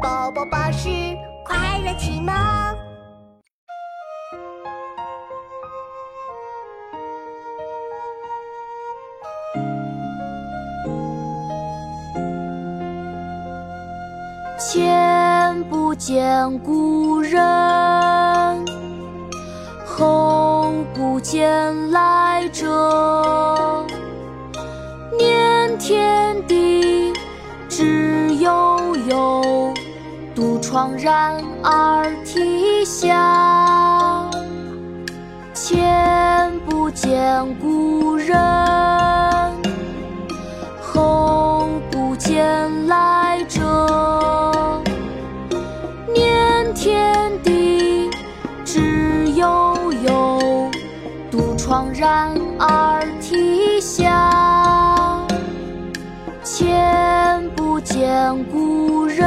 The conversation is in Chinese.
宝宝巴士快乐启蒙。前不见古人，后不见来者。独怆然而涕下。前不见古人，后不见来者。念天地之悠悠，独怆然而涕下。前不见古人，